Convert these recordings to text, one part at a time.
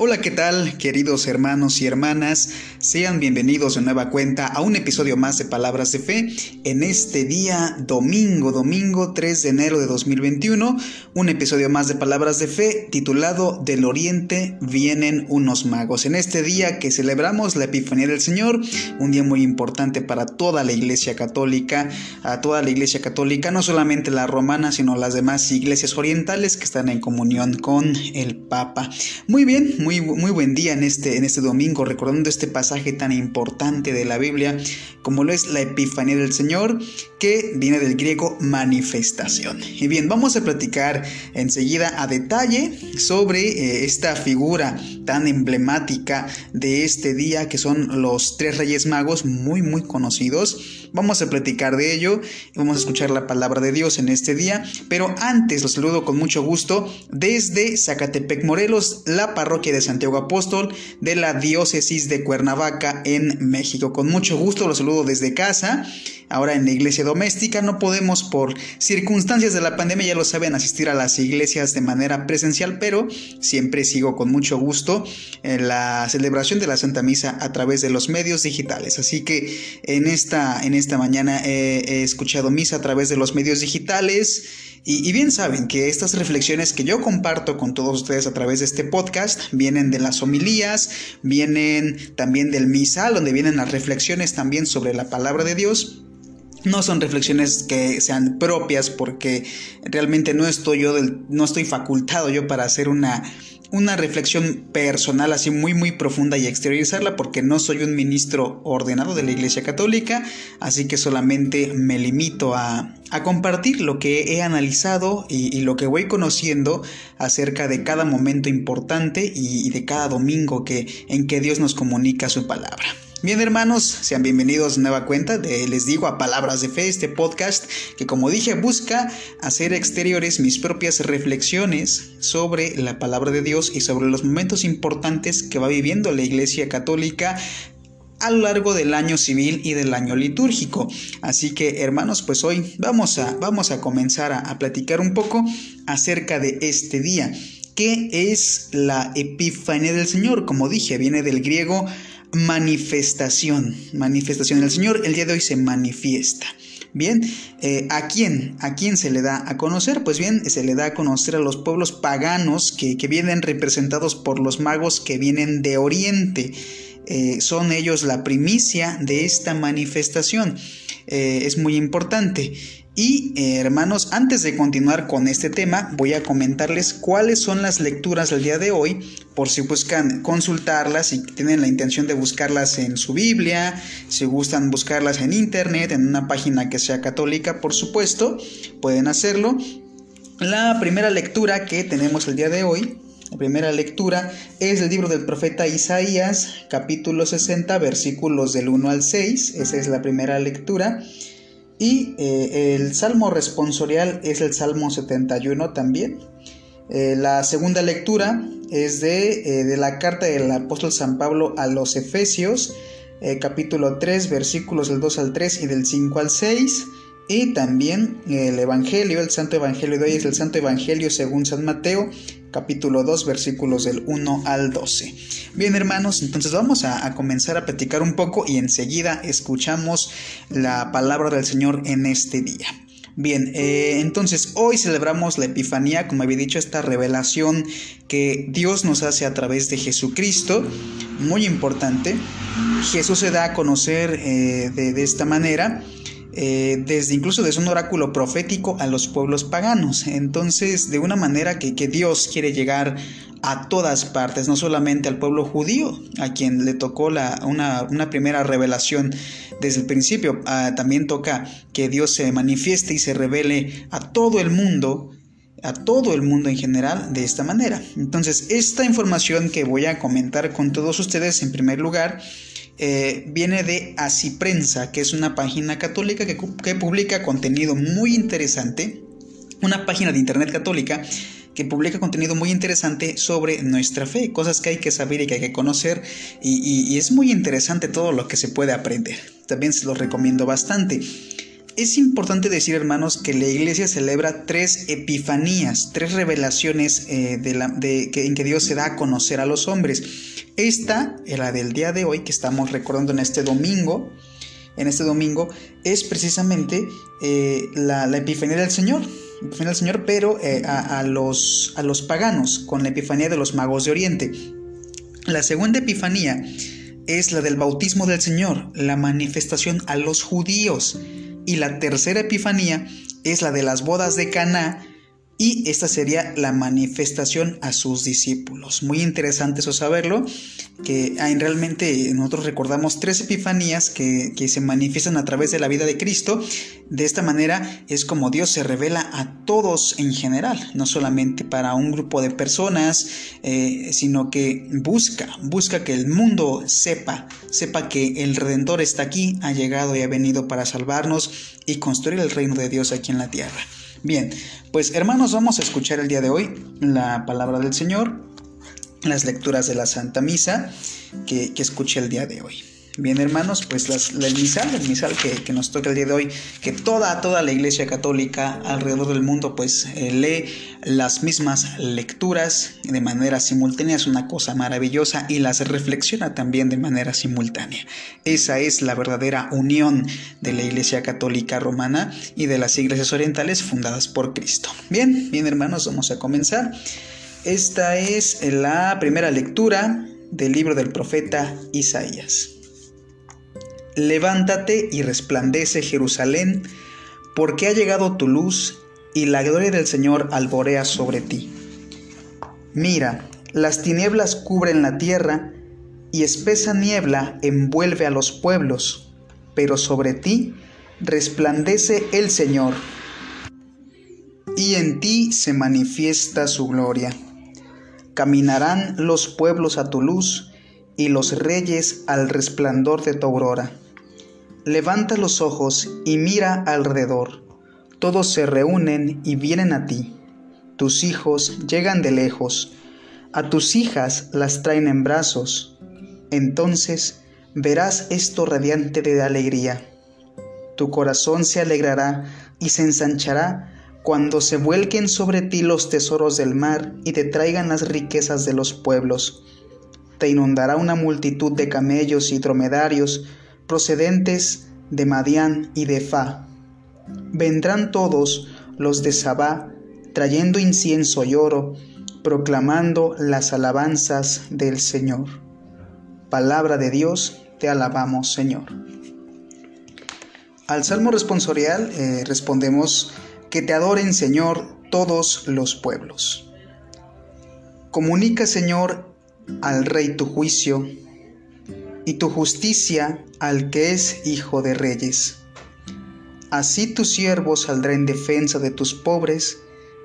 Hola, ¿qué tal, queridos hermanos y hermanas? Sean bienvenidos de nueva cuenta a un episodio más de Palabras de Fe en este día domingo, domingo 3 de enero de 2021, un episodio más de Palabras de Fe titulado Del Oriente vienen unos magos. En este día que celebramos la Epifanía del Señor, un día muy importante para toda la Iglesia Católica, a toda la Iglesia Católica, no solamente la romana, sino las demás iglesias orientales que están en comunión con el Papa. Muy bien, muy muy, buen día en este, en este domingo, recordando este pasaje tan importante de la Biblia, como lo es la Epifanía del Señor, que viene del griego manifestación. Y bien, vamos a platicar enseguida a detalle sobre eh, esta figura tan emblemática de este día, que son los tres reyes magos, muy, muy conocidos. Vamos a platicar de ello vamos a escuchar la palabra de Dios en este día. Pero antes los saludo con mucho gusto desde Zacatepec, Morelos, la parroquia de Santiago Apóstol de la diócesis de Cuernavaca en México. Con mucho gusto los saludo desde casa. Ahora en la iglesia doméstica no podemos por circunstancias de la pandemia, ya lo saben, asistir a las iglesias de manera presencial, pero siempre sigo con mucho gusto en la celebración de la Santa Misa a través de los medios digitales. Así que en esta, en esta mañana he escuchado misa a través de los medios digitales. Y, bien saben que estas reflexiones que yo comparto con todos ustedes a través de este podcast vienen de las homilías, vienen también del misal, donde vienen las reflexiones también sobre la palabra de Dios. No son reflexiones que sean propias porque realmente no estoy yo no estoy facultado yo para hacer una una reflexión personal así muy muy profunda y exteriorizarla porque no soy un ministro ordenado de la Iglesia Católica, así que solamente me limito a, compartir lo que he analizado y, lo que voy conociendo acerca de cada momento importante y, y de cada domingo que, en que Dios nos comunica su palabra. Bien hermanos, sean bienvenidos a nueva cuenta de Les digo a Palabras de Fe, este podcast que como dije busca hacer exteriores mis propias reflexiones sobre la palabra de Dios y sobre los momentos importantes que va viviendo la Iglesia Católica a lo largo del año civil y del año litúrgico. Así que hermanos, pues hoy vamos a, vamos a comenzar a, platicar un poco acerca de este día. ¿Qué es la Epifanía del Señor? Como dije, viene del griego manifestación, manifestación. El Señor el día de hoy se manifiesta. Bien, eh, ¿a quién? ¿A quién se le da a conocer? Pues bien, se le da a conocer a los pueblos paganos que, vienen representados por los magos que vienen de Oriente. Eh, son ellos la primicia de esta manifestación. Eh, es muy importante. Y eh, hermanos, antes de continuar con este tema, voy a comentarles cuáles son las lecturas del día de hoy, por si buscan consultarlas, y tienen la intención de buscarlas en su Biblia, si gustan buscarlas en internet, en una página que sea católica, por supuesto, pueden hacerlo. La primera lectura que tenemos el día de hoy, la primera lectura es el libro del profeta Isaías, capítulo 60, versículos del 1 al 6, esa es la primera lectura. Y eh, el salmo responsorial es el salmo 71 también. Eh, la segunda lectura es de, eh, de, la carta del apóstol San Pablo a los Efesios, capítulo 3, versículos del 2 al 3 y del 5 al 6. Y también el Evangelio, el Santo Evangelio de hoy es el Santo Evangelio según San Mateo, capítulo 2, versículos del 1 al 12. Bien hermanos, entonces vamos a, comenzar a platicar un poco y enseguida escuchamos la palabra del Señor en este día. Bien, eh, entonces hoy celebramos la Epifanía, como había dicho, esta revelación que Dios nos hace a través de Jesucristo, muy importante. Jesús se da a conocer eh, de esta manera eh, desde incluso desde un oráculo profético a los pueblos paganos. Entonces, de una manera que, Dios quiere llegar a todas partes, no solamente al pueblo judío, a quien le tocó una, primera revelación desde el principio, ah, también toca que Dios se manifieste y se revele a todo el mundo, a todo el mundo en general de esta manera. Entonces, esta información que voy a comentar con todos ustedes en primer lugar, eh, viene de Asiprensa, que es una página católica que, que publica contenido muy interesante, una página de internet católica que publica contenido muy interesante sobre nuestra fe, cosas que hay que saber y que hay que conocer y, es muy interesante todo lo que se puede aprender. También se los recomiendo bastante. es importante decir, hermanos, que la iglesia celebra tres epifanías, tres revelaciones eh, de la, de, que, en que Dios se da a conocer a los hombres. Esta, la del día de hoy, que estamos recordando en este domingo, en este domingo, es precisamente eh, la, epifanía del Señor. Epifanía del Señor, pero eh, a, los, a los paganos, con la epifanía de los magos de Oriente. La segunda epifanía es la del bautismo del Señor, la manifestación a los judíos. Y la tercera epifanía es la de las bodas de Caná, y esta sería la manifestación a sus discípulos. Muy interesante eso saberlo, que realmente nosotros recordamos tres epifanías que, se manifiestan a través de la vida de Cristo. De esta manera es como Dios se revela a todos en general, no solamente para un grupo de personas, eh, sino que busca, busca que el mundo sepa, sepa que el Redentor está aquí, ha llegado y ha venido para salvarnos y construir el reino de Dios aquí en la tierra. Bien, pues hermanos, vamos a escuchar el día de hoy la palabra del Señor, las lecturas de la Santa Misa que, que escuché el día de hoy. Bien, hermanos, pues el misal, el misal que, nos toca el día de hoy, que toda, toda la Iglesia Católica alrededor del mundo, pues eh, lee las mismas lecturas de manera simultánea, es una cosa maravillosa y las reflexiona también de manera simultánea. Esa es la verdadera unión de la Iglesia Católica Romana y de las iglesias orientales fundadas por Cristo. Bien, bien, hermanos, vamos a comenzar. Esta es la primera lectura del libro del profeta Isaías. Levántate y resplandece Jerusalén, porque ha llegado tu luz y la gloria del Señor alborea sobre ti. Mira, las tinieblas cubren la tierra y espesa niebla envuelve a los pueblos, pero sobre ti resplandece el Señor, y en ti se manifiesta su gloria. Caminarán los pueblos a tu luz y los reyes al resplandor de tu aurora. Levanta los ojos y mira alrededor. Todos se reúnen y vienen a ti. Tus hijos llegan de lejos. A tus hijas las traen en brazos. Entonces verás esto radiante de alegría. Tu corazón se alegrará y se ensanchará cuando se vuelquen sobre ti los tesoros del mar y te traigan las riquezas de los pueblos. Te inundará una multitud de camellos y dromedarios procedentes de Madián y de Fa. Vendrán todos los de Sabá, trayendo incienso y oro, proclamando las alabanzas del Señor. Palabra de Dios, te alabamos, Señor. Al salmo responsorial eh, respondemos, que te adoren, Señor, todos los pueblos. Comunica, Señor, al Rey tu juicio y tu justicia al que es Hijo de Reyes. Así tu siervo saldrá en defensa de tus pobres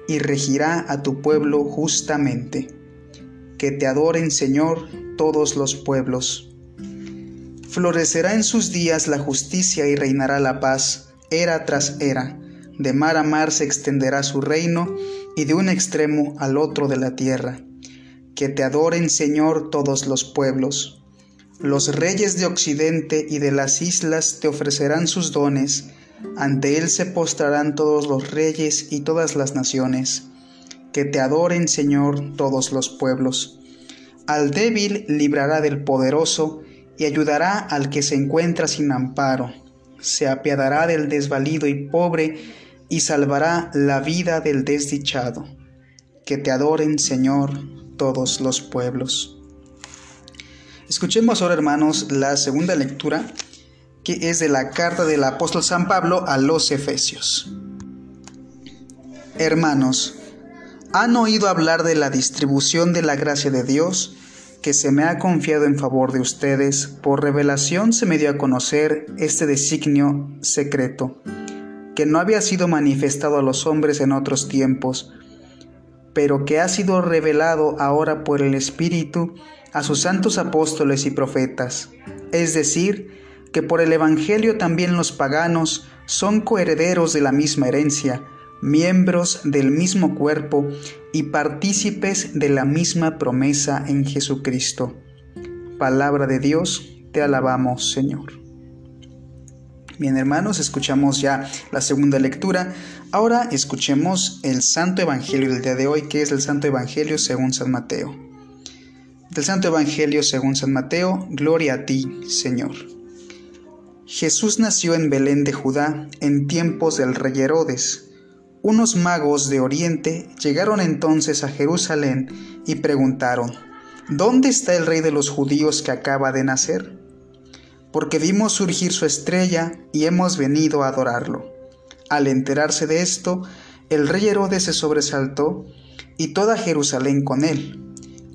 y regirá a tu pueblo justamente. Que te adoren, Señor, todos los pueblos. Florecerá en sus días la justicia y reinará la paz, era tras era. De mar a mar se extenderá su reino y de un extremo al otro de la tierra. Que te adoren, Señor, todos los pueblos. Los reyes de Occidente y de las islas te ofrecerán sus dones, ante él se postrarán todos los reyes y todas las naciones. Que te adoren, Señor, todos los pueblos. Al débil librará del poderoso y ayudará al que se encuentra sin amparo. Se apiadará del desvalido y pobre y salvará la vida del desdichado. Que te adoren, Señor, todos los pueblos. Escuchemos ahora, hermanos, la segunda lectura, que es de la carta del apóstol San Pablo a los Efesios. Hermanos, ¿han oído hablar de la distribución de la gracia de Dios que se me ha confiado en favor de ustedes? Por revelación se me dio a conocer este designio secreto, que no había sido manifestado a los hombres en otros tiempos, pero que ha sido revelado ahora por el Espíritu a sus santos apóstoles y profetas, es decir, que por el Evangelio también los paganos son coherederos de la misma herencia, miembros del mismo cuerpo y partícipes de la misma promesa en Jesucristo. Palabra de Dios, te alabamos, Señor. Bien hermanos, escuchamos ya la segunda lectura. Ahora escuchemos el Santo Evangelio del día de hoy, que es el Santo Evangelio según San Mateo. Del Santo Evangelio según San Mateo, gloria a ti, Señor. Jesús nació en Belén de Judá en tiempos del rey Herodes. Unos magos de Oriente llegaron entonces a Jerusalén y preguntaron, ¿Dónde está el rey de los judíos que acaba de nacer? Porque vimos surgir su estrella y hemos venido a adorarlo. Al enterarse de esto, el rey Herodes se sobresaltó y toda Jerusalén con él.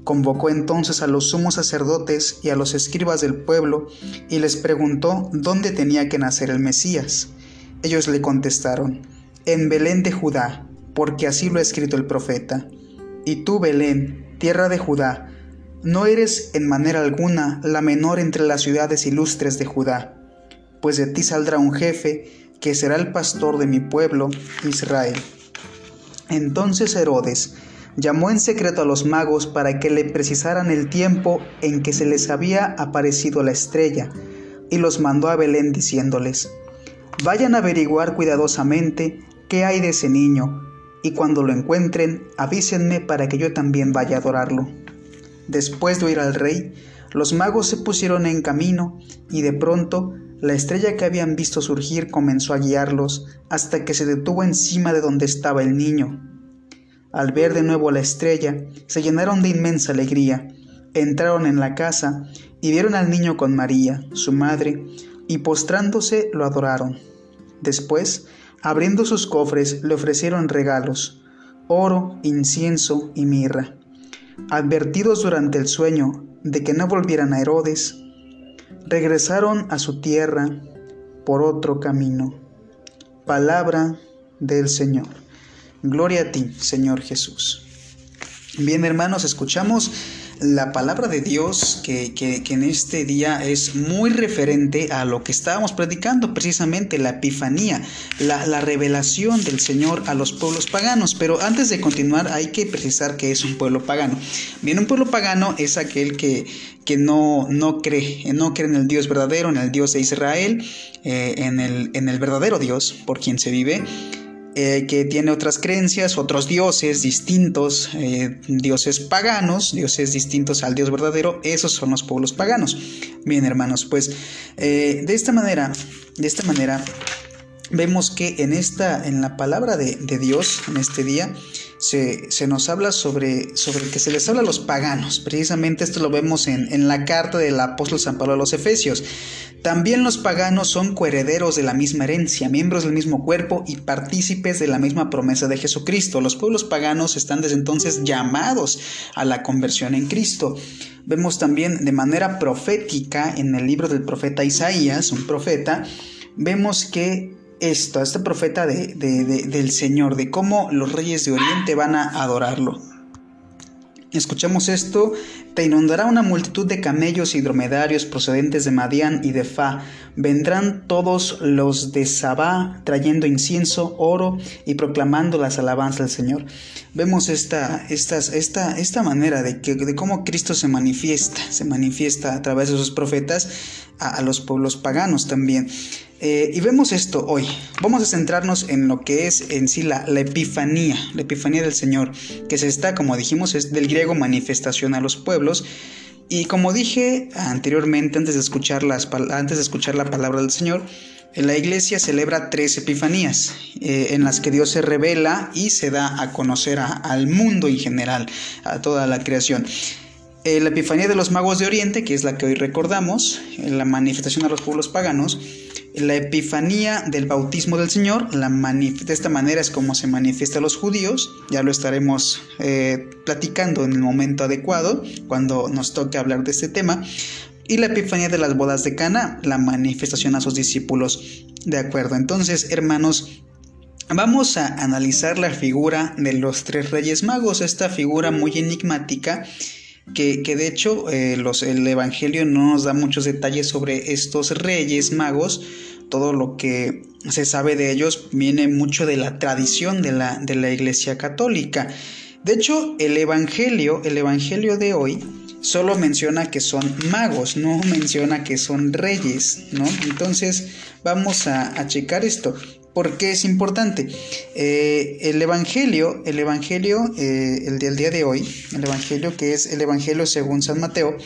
Convocó entonces a los sumos sacerdotes y a los escribas del pueblo y les preguntó dónde tenía que nacer el Mesías. Ellos le contestaron, en Belén de Judá, porque así lo ha escrito el profeta. Y tú, Belén, tierra de Judá, no eres en manera alguna la menor entre las ciudades ilustres de Judá, pues de ti saldrá un jefe que será el pastor de mi pueblo, Israel. Entonces Herodes llamó en secreto a los magos para que le precisaran el tiempo en que se les había aparecido la estrella, y los mandó a Belén diciéndoles, Vayan a averiguar cuidadosamente qué hay de ese niño, y cuando lo encuentren, avísenme para que yo también vaya a adorarlo. Después de oír al rey, los magos se pusieron en camino y de pronto la estrella que habían visto surgir comenzó a guiarlos hasta que se detuvo encima de donde estaba el niño. Al ver de nuevo la estrella, se llenaron de inmensa alegría, entraron en la casa y vieron al niño con María, su madre, y postrándose lo adoraron. Después, abriendo sus cofres, le ofrecieron regalos, oro, incienso y mirra. Advertidos durante el sueño de que no volvieran a Herodes, regresaron a su tierra por otro camino. Palabra del Señor. Gloria a ti, Señor Jesús. Bien, hermanos, escuchamos la palabra de Dios que, en este día es muy referente a lo que estábamos predicando, precisamente la epifanía, la, revelación del Señor a los pueblos paganos. Pero antes de continuar hay que precisar que es un pueblo pagano. Bien, un pueblo pagano es aquel que, que no, no cree, no cree en el Dios verdadero, en el Dios de Israel, eh, en, el, en el verdadero Dios por quien se vive eh, que tiene otras creencias, otros dioses distintos, eh, dioses paganos, dioses distintos al Dios verdadero, esos son los pueblos paganos. Bien, hermanos, pues eh, de esta manera, de esta manera, vemos que en esta, en la palabra de, Dios, en este día, se, nos habla sobre, sobre que se les habla a los paganos. Precisamente esto lo vemos en, en la carta del apóstol San Pablo a los Efesios. También los paganos son coherederos de la misma herencia, miembros del mismo cuerpo y partícipes de la misma promesa de Jesucristo. Los pueblos paganos están desde entonces llamados a la conversión en Cristo. Vemos también de manera profética en el libro del profeta Isaías, un profeta, vemos que esto, este profeta del Señor, de cómo los reyes de Oriente van a adorarlo. Escuchemos esto, te inundará una multitud de camellos y dromedarios procedentes de Madián y de Fa. Vendrán todos los de Sabá trayendo incienso, oro y proclamando las alabanzas del Señor. Vemos esta, esta, esta, esta manera de, que, de cómo Cristo se manifiesta, se manifiesta a través de sus profetas a los pueblos paganos también. Eh, y vemos esto hoy. Vamos a centrarnos en lo que es en sí la, epifanía, la epifanía del Señor, que se está, como dijimos, es del griego manifestación a los pueblos. Y como dije anteriormente, antes de escuchar, las, antes de escuchar la palabra del Señor, la iglesia celebra tres epifanías eh, en las que Dios se revela y se da a conocer al mundo en general, a toda la creación. Eh, la epifanía de los magos de Oriente, que es la que hoy recordamos, la manifestación a los pueblos paganos, la epifanía del bautismo del Señor, de esta manera es como se manifiesta a los judíos, ya lo estaremos eh, platicando en el momento adecuado, cuando nos toque hablar de este tema, y la epifanía de las bodas de Cana, la manifestación a sus discípulos. De acuerdo, entonces hermanos, Vamos a analizar la figura de los tres reyes magos, esta figura muy enigmática que, de hecho eh, el Evangelio no nos da muchos detalles sobre estos reyes magos, todo lo que se sabe de ellos viene mucho de la tradición de la, de la Iglesia Católica. De hecho, el Evangelio, el Evangelio de hoy, solo menciona que son magos, no menciona que son reyes, ¿no? Entonces vamos a, checar esto. ¿Por qué es importante? Eh, el Evangelio, el Evangelio, eh, el del día de hoy, el Evangelio que es el Evangelio según San Mateo,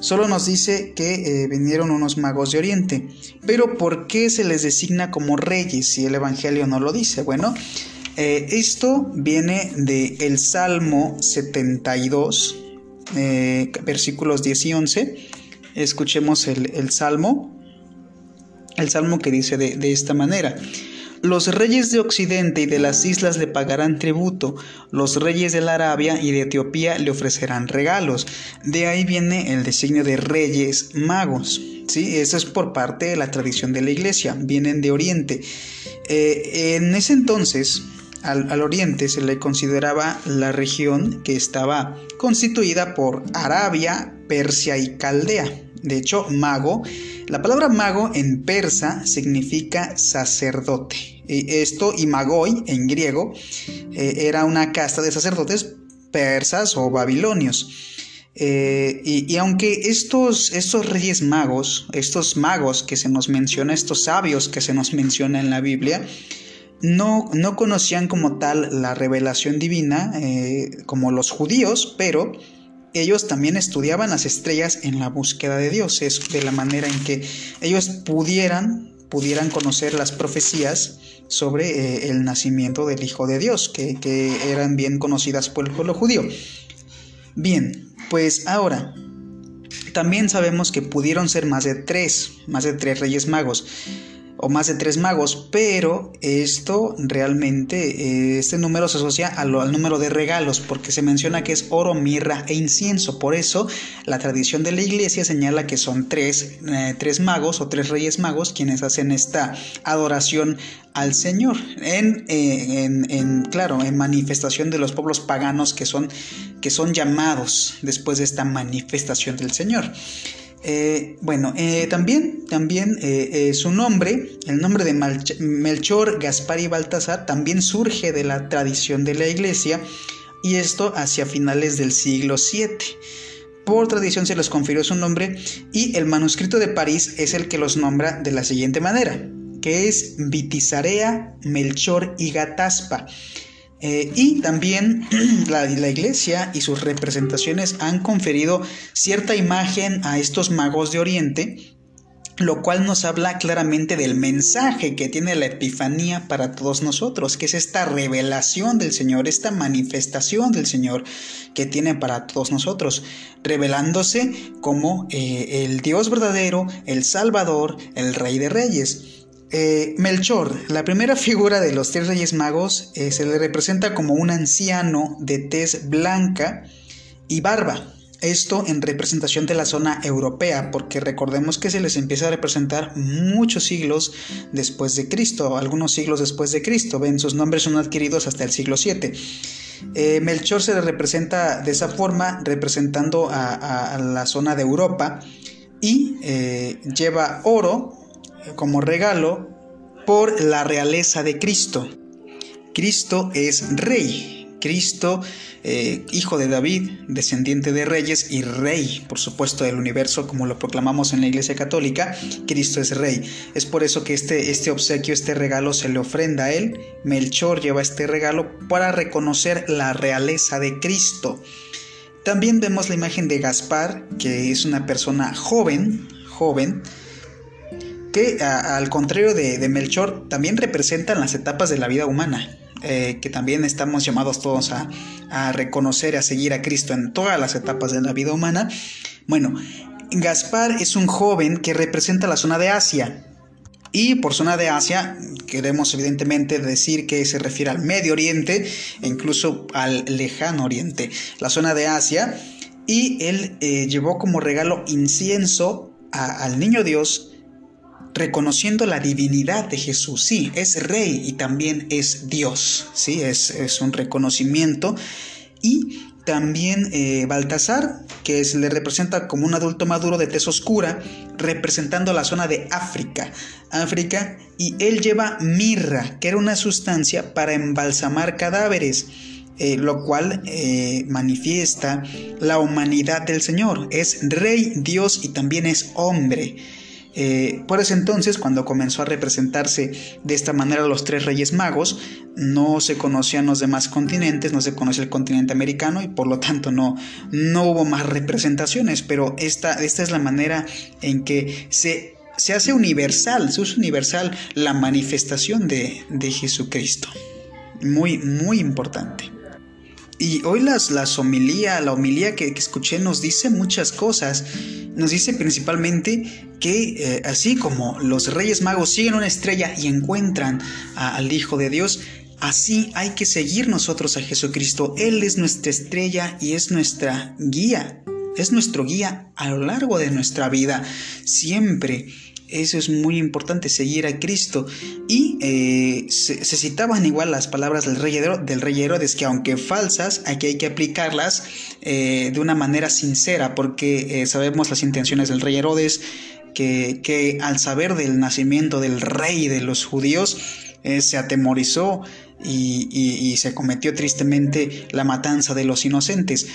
solo nos dice que eh, vinieron unos magos de Oriente. Pero ¿por qué se les designa como reyes si el Evangelio no lo dice? Bueno, esto viene del el Salmo 72, eh, versículos 10 y 11. Escuchemos el, Salmo. El Salmo que dice de, esta manera. Los reyes de Occidente y de las islas le pagarán tributo, los reyes de la Arabia y de Etiopía le ofrecerán regalos. De ahí viene el designio de reyes magos. ¿sí? Eso es por parte de la tradición de la iglesia, vienen de Oriente. Eh, en ese entonces, al, oriente se le consideraba la región que estaba constituida por Arabia, Persia y Caldea. De hecho, mago, la palabra mago en persa significa sacerdote. Esto y magoi en griego eh, era una casta de sacerdotes persas o babilonios. Eh, y, aunque estos, estos reyes magos, estos magos que se nos menciona, estos sabios que se nos menciona en la Biblia, no, no conocían como tal la revelación divina eh, como los judíos, pero ellos también estudiaban las estrellas en la búsqueda de Dios, es de la manera en que ellos pudieran, pudieran conocer las profecías sobre eh, el nacimiento del Hijo de Dios, que, que eran bien conocidas por el pueblo judío. Bien, pues ahora, también sabemos que pudieron ser más de tres, más de tres reyes magos o más de tres magos, pero esto realmente, eh, este número se asocia al, número de regalos, porque se menciona que es oro, mirra e incienso. Por eso la tradición de la iglesia señala que son tres, eh, tres magos o tres reyes magos quienes hacen esta adoración al Señor, en, eh, en, en, claro, en manifestación de los pueblos paganos que son, que son llamados después de esta manifestación del Señor. Eh, bueno, eh, también, también eh, su nombre, el nombre de Melchor, Gaspar y Baltasar, también surge de la tradición de la iglesia y esto hacia finales del siglo VII. Por tradición se les confirió su nombre y el manuscrito de París es el que los nombra de la siguiente manera, que es Vitizarea, Melchor y Gataspa. Eh, y también la, iglesia y sus representaciones han conferido cierta imagen a estos magos de Oriente, lo cual nos habla claramente del mensaje que tiene la Epifanía para todos nosotros, que es esta revelación del Señor, esta manifestación del Señor que tiene para todos nosotros, revelándose como eh, el Dios verdadero, el Salvador, el Rey de Reyes. Eh, Melchor, la primera figura de los tres reyes magos, eh, se le representa como un anciano de tez blanca y barba. Esto en representación de la zona europea, porque recordemos que se les empieza a representar muchos siglos después de Cristo, algunos siglos después de Cristo. Ven, sus nombres son adquiridos hasta el siglo VII. Eh, Melchor se le representa de esa forma, representando a, la zona de Europa, y lleva oro, como regalo por la realeza de Cristo. Cristo es rey. Cristo, eh, hijo de David, descendiente de reyes y rey, por supuesto, del universo, como lo proclamamos en la Iglesia Católica, Cristo es rey. Es por eso que este, este obsequio, este regalo se le ofrenda a él. Melchor lleva este regalo para reconocer la realeza de Cristo. También vemos la imagen de Gaspar, que es una persona joven, joven, que al contrario de, Melchor también representan las etapas de la vida humana, eh, que también estamos llamados todos a, a reconocer, a seguir a Cristo en todas las etapas de la vida humana. Bueno, Gaspar es un joven que representa la zona de Asia. Y por zona de Asia queremos evidentemente decir que se refiere al Medio Oriente e incluso al lejano Oriente, la zona de Asia. Y él eh, llevó como regalo incienso al niño Dios reconociendo la divinidad de Jesús. Sí, es rey y también es Dios. Sí, es, es un reconocimiento. Y también eh, Baltasar, que le representa como un adulto maduro de tez oscura, representando la zona de África. África, y él lleva mirra, que era una sustancia para embalsamar cadáveres. eh, lo cual eh, manifiesta la humanidad del Señor. Es rey, Dios y también es hombre. Eh, por ese entonces, cuando comenzó a representarse de esta manera los tres reyes magos, no se conocían los demás continentes, no se conocía el continente americano y por lo tanto no, no hubo más representaciones, pero esta, esta es la manera en que se, se hace universal, se usa universal la manifestación de, de Jesucristo. Muy, muy importante. Y hoy las, las homilía, la homilía que, escuché nos dice muchas cosas. Nos dice principalmente que eh, así como los reyes magos siguen una estrella y encuentran al Hijo de Dios, así hay que seguir nosotros a Jesucristo. Él es nuestra estrella y es nuestra guía. Es nuestro guía a lo largo de nuestra vida. Siempre eso es muy importante, seguir a Cristo. Y eh, se, citaban igual las palabras del rey, del rey Herodes, que aunque falsas, aquí hay que aplicarlas eh, de una manera sincera, porque eh, sabemos las intenciones del rey Herodes, que, al saber del nacimiento del rey de los judíos, se atemorizó y, y se cometió tristemente la matanza de los inocentes.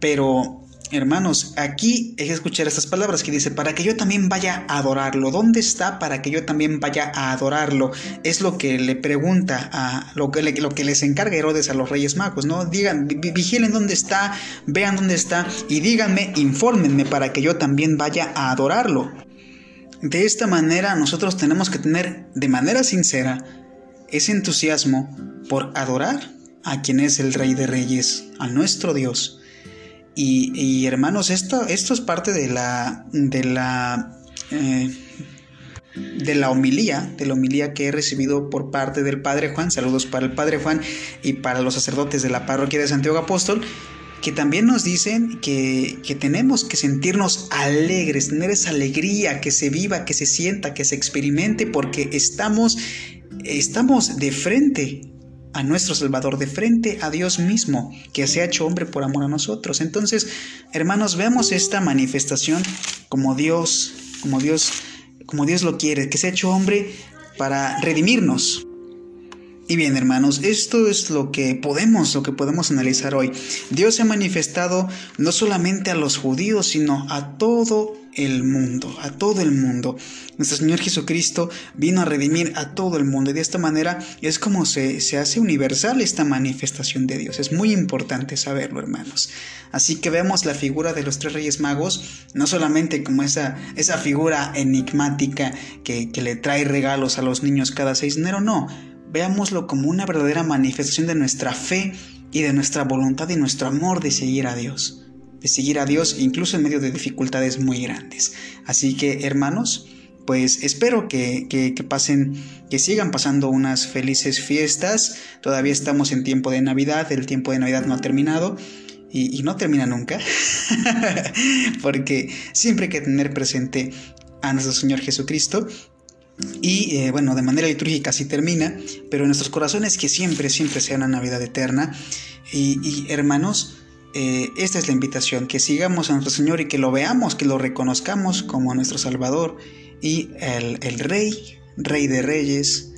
Pero Hermanos, aquí que escuchar estas palabras que dice, para que yo también vaya a adorarlo. ¿Dónde está para que yo también vaya a adorarlo? Es lo que le pregunta a lo que, lo que les encarga Herodes a los Reyes Magos, ¿no? Digan, vigilen dónde está, vean dónde está y díganme, infórmenme para que yo también vaya a adorarlo. De esta manera nosotros tenemos que tener de manera sincera ese entusiasmo por adorar a quien es el Rey de Reyes, a nuestro Dios y, hermanos, esto, esto es parte de la, de la, eh, de la homilía, de la homilía que he recibido por parte del Padre Juan. Saludos para el Padre Juan y para los sacerdotes de la parroquia de Santiago Apóstol que también nos dicen que, que, tenemos que sentirnos alegres, tener esa alegría, que se viva, que se sienta, que se experimente, porque estamos, estamos de frente a nuestro Salvador, de frente a Dios mismo, que se ha hecho hombre por amor a nosotros. Entonces, hermanos, veamos esta manifestación como Dios, como Dios, como Dios lo quiere, que se ha hecho hombre para redimirnos. Y bien, hermanos, esto es lo que podemos, lo que podemos analizar hoy. Dios se ha manifestado no solamente a los judíos, sino a todo el mundo, a todo el mundo. Nuestro Señor Jesucristo vino a redimir a todo el mundo y de esta manera es como se, se hace universal esta manifestación de Dios. Es muy importante saberlo, hermanos. Así que vemos la figura de los tres reyes magos, no solamente como esa, esa figura enigmática que, que le trae regalos a los niños cada 6 de enero, no. Veámoslo como una verdadera manifestación de nuestra fe y de nuestra voluntad y nuestro amor de seguir a Dios de seguir a Dios incluso en medio de dificultades muy grandes. Así que hermanos, pues espero que, que, pasen, que sigan pasando unas felices fiestas. Todavía estamos en tiempo de Navidad, el tiempo de Navidad no ha terminado. Y, no termina nunca, porque siempre hay que tener presente a nuestro Señor Jesucristo y eh, bueno, de manera litúrgica sí termina, pero en nuestros corazones que siempre, siempre sea una Navidad eterna. Y, hermanos, eh, esta es la invitación, que sigamos a nuestro Señor y que lo veamos, que lo reconozcamos como nuestro Salvador y el, Rey, Rey de Reyes,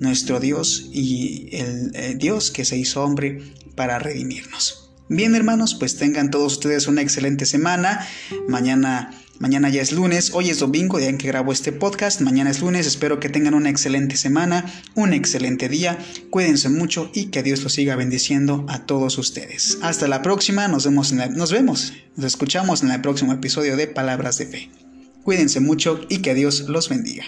nuestro Dios y el, el eh, Dios que se hizo hombre para redimirnos. Bien hermanos, pues tengan todos ustedes una excelente semana. Mañana Mañana ya es lunes, hoy es domingo, día en que grabo este podcast, mañana es lunes, espero que tengan una excelente semana, un excelente día, cuídense mucho y que Dios los siga bendiciendo a todos ustedes. Hasta la próxima, nos vemos, nos vemos, nos escuchamos en el próximo episodio de Palabras de Fe. Cuídense mucho y que Dios los bendiga.